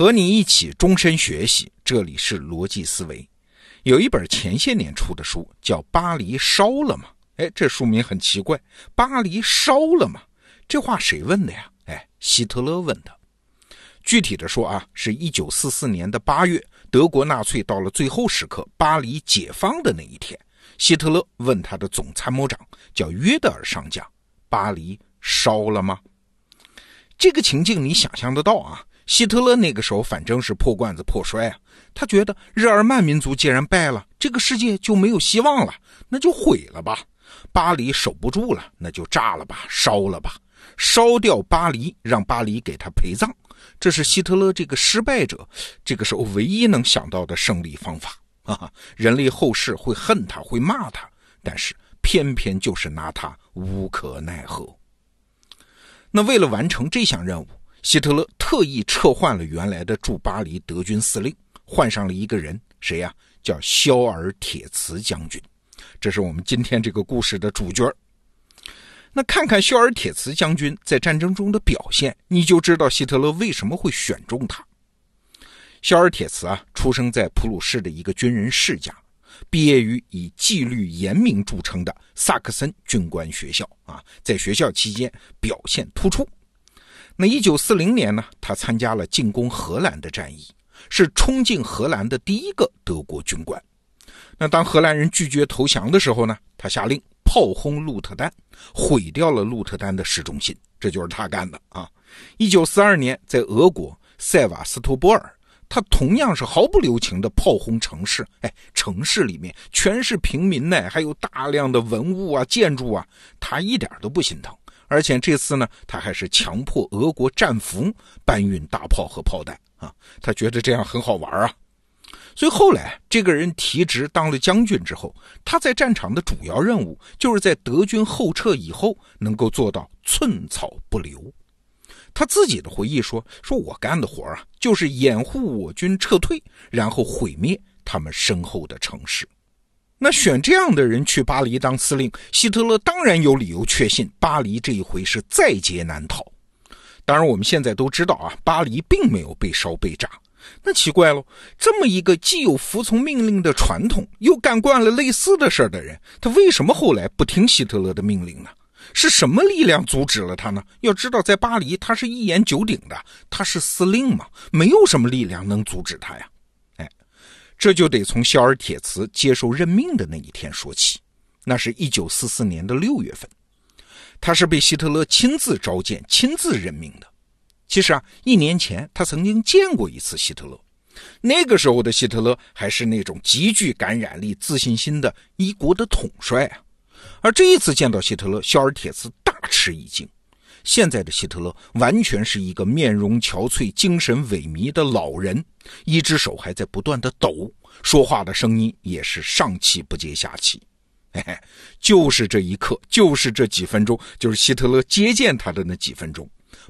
和你一起终身学习，这里是逻辑思维。有一本前些年出的书叫《巴黎烧了吗》？哎，这书名很奇怪，“巴黎烧了吗？”这话谁问的呀？哎，希特勒问的。具体的说啊，是一九四四年的八月，德国纳粹到了最后时刻，巴黎解放的那一天，希特勒问他的总参谋长叫约德尔上将：“巴黎烧了吗？”这个情境你想象得到啊？希特勒那个时候反正是破罐子破摔啊，他觉得日耳曼民族既然败了，这个世界就没有希望了，那就毁了吧。巴黎守不住了，那就炸了吧，烧了吧，烧掉巴黎，让巴黎给他陪葬。这是希特勒这个失败者这个时候唯一能想到的胜利方法啊！人类后世会恨他，会骂他，但是偏偏就是拿他无可奈何。那为了完成这项任务。希特勒特意撤换了原来的驻巴黎德军司令，换上了一个人，谁呀？叫肖尔铁茨将军。这是我们今天这个故事的主角。那看看肖尔铁茨将军在战争中的表现，你就知道希特勒为什么会选中他。肖尔铁茨啊，出生在普鲁士的一个军人世家，毕业于以纪律严明著称的萨克森军官学校啊，在学校期间表现突出。那一九四零年呢，他参加了进攻荷兰的战役，是冲进荷兰的第一个德国军官。那当荷兰人拒绝投降的时候呢，他下令炮轰鹿特丹，毁掉了鹿特丹的市中心，这就是他干的啊。一九四二年，在俄国塞瓦斯托波尔，他同样是毫不留情的炮轰城市，哎，城市里面全是平民呢，还有大量的文物啊、建筑啊，他一点都不心疼。而且这次呢，他还是强迫俄国战俘搬运大炮和炮弹啊，他觉得这样很好玩啊。所以后来这个人提职当了将军之后，他在战场的主要任务就是在德军后撤以后能够做到寸草不留。他自己的回忆说：“说我干的活啊，就是掩护我军撤退，然后毁灭他们身后的城市。”那选这样的人去巴黎当司令，希特勒当然有理由确信巴黎这一回是在劫难逃。当然，我们现在都知道啊，巴黎并没有被烧被炸。那奇怪喽，这么一个既有服从命令的传统，又干惯了类似的事儿的人，他为什么后来不听希特勒的命令呢？是什么力量阻止了他呢？要知道，在巴黎他是一言九鼎的，他是司令嘛，没有什么力量能阻止他呀。这就得从肖尔铁茨接受任命的那一天说起，那是一九四四年的六月份，他是被希特勒亲自召见、亲自任命的。其实啊，一年前他曾经见过一次希特勒，那个时候的希特勒还是那种极具感染力、自信心的一国的统帅啊。而这一次见到希特勒，肖尔铁茨大吃一惊。现在的希特勒完全是一个面容憔悴、精神萎靡的老人，一只手还在不断的抖，说话的声音也是上气不接下气。嘿嘿，就是这一刻，就是这几分钟，就是希特勒接见他的那几分钟，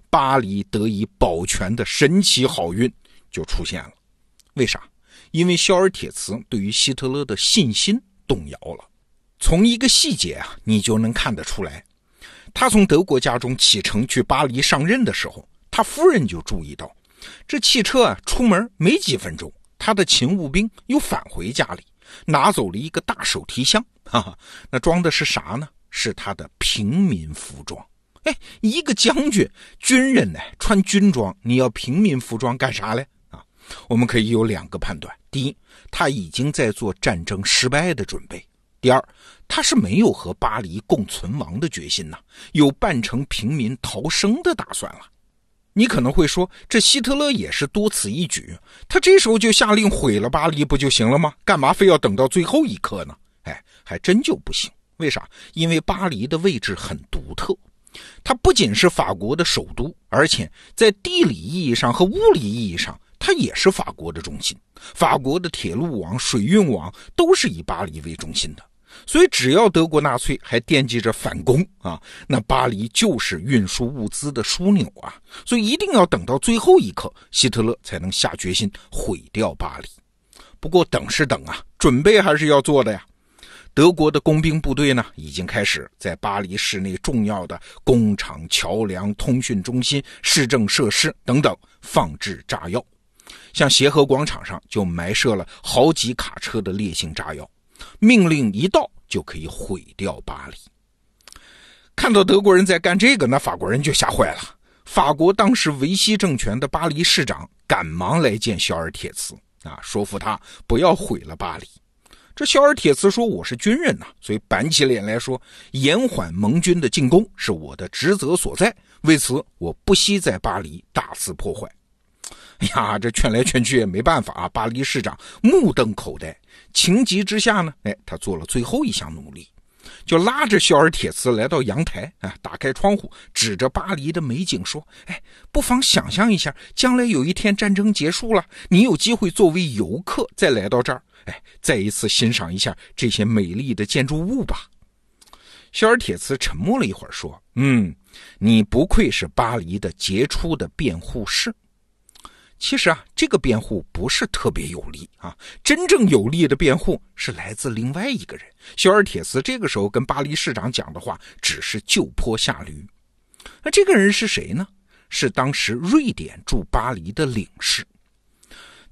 巴黎得以保全的神奇好运就出现了。为啥？因为肖尔铁茨对于希特勒的信心动摇了。从一个细节啊，你就能看得出来。他从德国家中启程去巴黎上任的时候，他夫人就注意到，这汽车啊出门没几分钟，他的勤务兵又返回家里，拿走了一个大手提箱，哈哈，那装的是啥呢？是他的平民服装。哎，一个将军、军人呢，穿军装，你要平民服装干啥嘞？啊，我们可以有两个判断：第一，他已经在做战争失败的准备。第二，他是没有和巴黎共存亡的决心呐，有扮成平民逃生的打算了。你可能会说，这希特勒也是多此一举，他这时候就下令毁了巴黎不就行了吗？干嘛非要等到最后一刻呢？哎，还真就不行。为啥？因为巴黎的位置很独特，它不仅是法国的首都，而且在地理意义上和物理意义上，它也是法国的中心。法国的铁路网、水运网都是以巴黎为中心的。所以，只要德国纳粹还惦记着反攻啊，那巴黎就是运输物资的枢纽啊。所以，一定要等到最后一刻，希特勒才能下决心毁掉巴黎。不过，等是等啊，准备还是要做的呀。德国的工兵部队呢，已经开始在巴黎市内重要的工厂、桥梁、通讯中心、市政设施等等放置炸药。像协和广场上就埋设了好几卡车的烈性炸药，命令一到就可以毁掉巴黎。看到德国人在干这个，那法国人就吓坏了。法国当时维希政权的巴黎市长赶忙来见肖尔铁茨啊，说服他不要毁了巴黎。这肖尔铁茨说：“我是军人呐，所以板起脸来说，延缓盟军的进攻是我的职责所在。为此，我不惜在巴黎大肆破坏。”哎 呀，这劝来劝去也没办法啊！巴黎市长目瞪口呆，情急之下呢，哎，他做了最后一项努力。就拉着肖尔铁茨来到阳台啊，打开窗户，指着巴黎的美景说：“哎，不妨想象一下，将来有一天战争结束了，你有机会作为游客再来到这儿，哎，再一次欣赏一下这些美丽的建筑物吧。”肖尔铁茨沉默了一会儿，说：“嗯，你不愧是巴黎的杰出的辩护士。”其实啊，这个辩护不是特别有力啊。真正有力的辩护是来自另外一个人。肖尔铁斯这个时候跟巴黎市长讲的话只是就坡下驴。那这个人是谁呢？是当时瑞典驻巴黎的领事。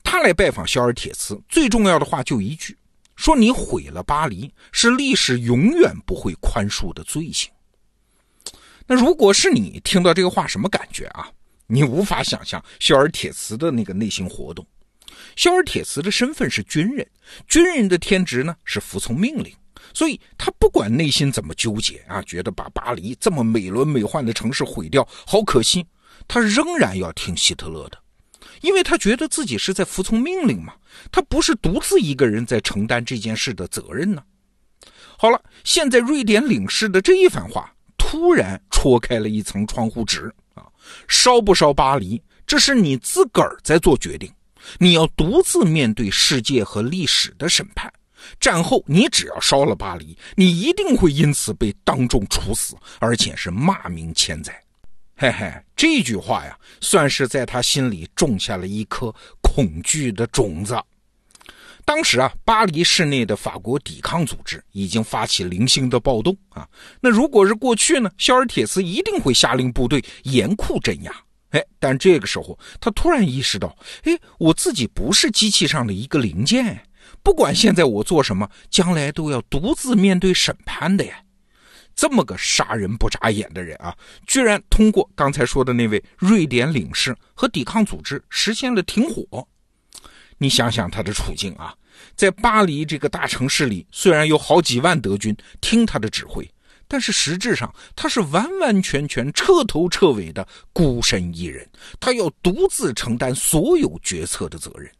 他来拜访肖尔铁斯，最重要的话就一句：说你毁了巴黎，是历史永远不会宽恕的罪行。那如果是你听到这个话，什么感觉啊？你无法想象肖尔铁茨的那个内心活动。肖尔铁茨的身份是军人，军人的天职呢是服从命令，所以他不管内心怎么纠结啊，觉得把巴黎这么美轮美奂的城市毁掉好可惜，他仍然要听希特勒的，因为他觉得自己是在服从命令嘛，他不是独自一个人在承担这件事的责任呢。好了，现在瑞典领事的这一番话突然戳开了一层窗户纸。烧不烧巴黎，这是你自个儿在做决定。你要独自面对世界和历史的审判。战后，你只要烧了巴黎，你一定会因此被当众处死，而且是骂名千载。嘿嘿，这句话呀，算是在他心里种下了一颗恐惧的种子。当时啊，巴黎市内的法国抵抗组织已经发起零星的暴动啊。那如果是过去呢，肖尔铁斯一定会下令部队严酷镇压。哎，但这个时候他突然意识到，哎，我自己不是机器上的一个零件，不管现在我做什么，将来都要独自面对审判的呀。这么个杀人不眨眼的人啊，居然通过刚才说的那位瑞典领事和抵抗组织实现了停火。你想想他的处境啊，在巴黎这个大城市里，虽然有好几万德军听他的指挥，但是实质上他是完完全全彻头彻尾的孤身一人，他要独自承担所有决策的责任。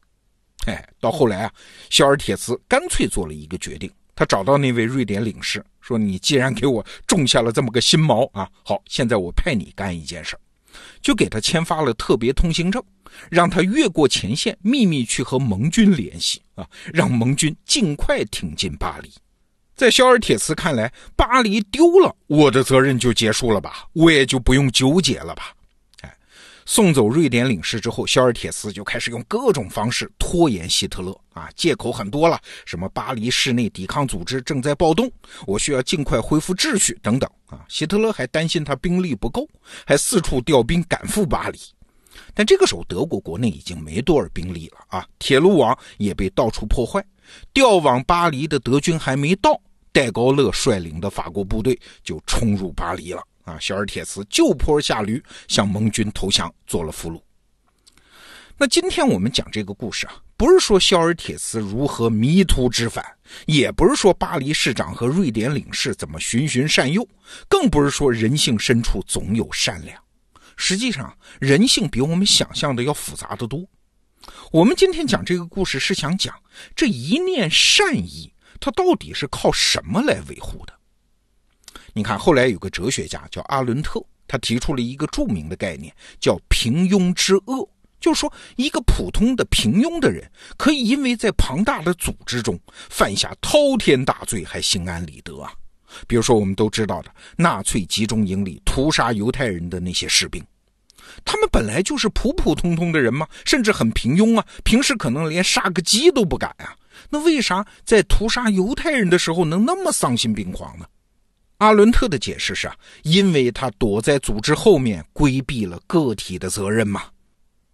哎，到后来啊，肖尔铁茨干脆做了一个决定，他找到那位瑞典领事说：“你既然给我种下了这么个心锚啊，好，现在我派你干一件事儿。”就给他签发了特别通行证，让他越过前线，秘密去和盟军联系啊，让盟军尽快挺进巴黎。在肖尔铁茨看来，巴黎丢了，我的责任就结束了吧，我也就不用纠结了吧。送走瑞典领事之后，肖尔铁斯就开始用各种方式拖延希特勒啊，借口很多了，什么巴黎市内抵抗组织正在暴动，我需要尽快恢复秩序等等啊。希特勒还担心他兵力不够，还四处调兵赶赴巴黎。但这个时候，德国国内已经没多少兵力了啊，铁路网也被到处破坏，调往巴黎的德军还没到，戴高乐率领的法国部队就冲入巴黎了。啊，肖尔铁茨就坡下驴，向盟军投降，做了俘虏。那今天我们讲这个故事啊，不是说肖尔铁茨如何迷途知返，也不是说巴黎市长和瑞典领事怎么循循善诱，更不是说人性深处总有善良。实际上，人性比我们想象的要复杂的多。我们今天讲这个故事，是想讲这一念善意，它到底是靠什么来维护的？你看，后来有个哲学家叫阿伦特，他提出了一个著名的概念，叫“平庸之恶”，就是说，一个普通的平庸的人，可以因为在庞大的组织中犯下滔天大罪，还心安理得啊。比如说，我们都知道的纳粹集中营里屠杀犹太人的那些士兵，他们本来就是普普通通的人嘛，甚至很平庸啊，平时可能连杀个鸡都不敢啊。那为啥在屠杀犹太人的时候能那么丧心病狂呢？阿伦特的解释是啊，因为他躲在组织后面，规避了个体的责任嘛。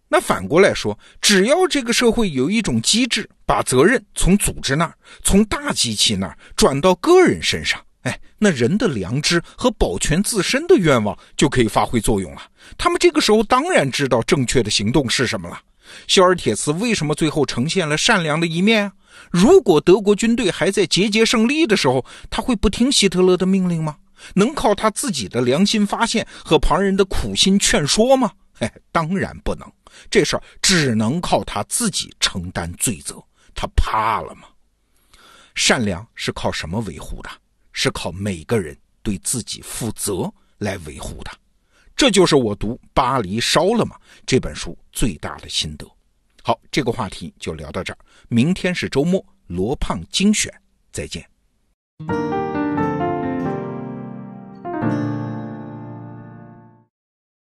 那反过来说，只要这个社会有一种机制，把责任从组织那儿、从大机器那儿转到个人身上，哎，那人的良知和保全自身的愿望就可以发挥作用了。他们这个时候当然知道正确的行动是什么了。肖尔铁茨为什么最后呈现了善良的一面？如果德国军队还在节节胜利的时候，他会不听希特勒的命令吗？能靠他自己的良心发现和旁人的苦心劝说吗？嘿，当然不能。这事儿只能靠他自己承担罪责。他怕了吗？善良是靠什么维护的？是靠每个人对自己负责来维护的。这就是我读《巴黎烧了吗》这本书最大的心得。好，这个话题就聊到这儿。明天是周末，罗胖精选，再见。